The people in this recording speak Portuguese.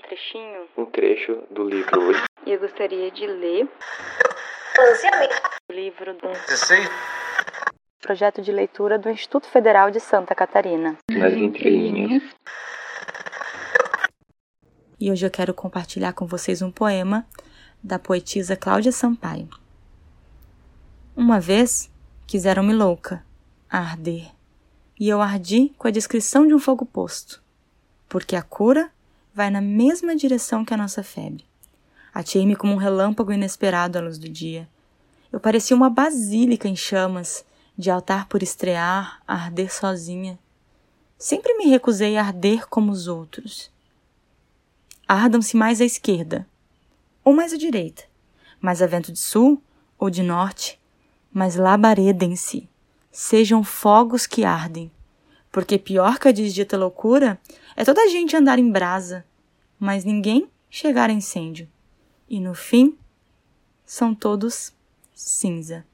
trechinho, um trecho do livro e eu gostaria de ler o livro do projeto de leitura do Instituto Federal de Santa Catarina. Nas entrelinhas. E hoje eu quero compartilhar com vocês um poema da poetisa Cláudia Sampaio. Uma vez quiseram-me louca, a arder, e eu ardi com a descrição de um fogo posto, porque a cura vai na mesma direção que a nossa febre. Atei-me como um relâmpago inesperado à luz do dia. Eu parecia uma basílica em chamas, de altar por estrear, a arder sozinha. Sempre me recusei a arder como os outros. Ardam-se mais à esquerda, ou mais à direita, mais a vento de sul ou de norte, mas labaredem-se, sejam fogos que ardem, porque pior que a desdita loucura é toda a gente andar em brasa, mas ninguém chegar a incêndio, e no fim são todos cinza.